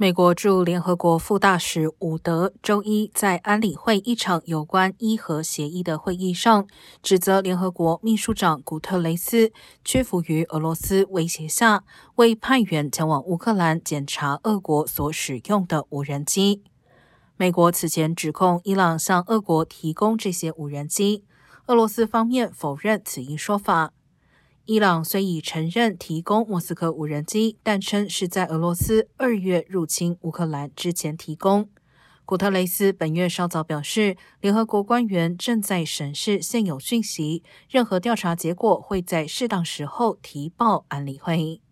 美国驻联合国副大使伍德周一在安理会一场有关伊核协议的会议上，指责联合国秘书长古特雷斯屈服于俄罗斯威胁下，未派员前往乌克兰检查俄国所使用的无人机。美国此前指控伊朗向俄国提供这些无人机，俄罗斯方面否认此一说法。伊朗虽已承认提供莫斯科无人机，但称是在俄罗斯二月入侵乌克兰之前提供。古特雷斯本月稍早表示，联合国官员正在审视现有讯息，任何调查结果会在适当时候提报安理会。